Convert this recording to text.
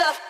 stuff.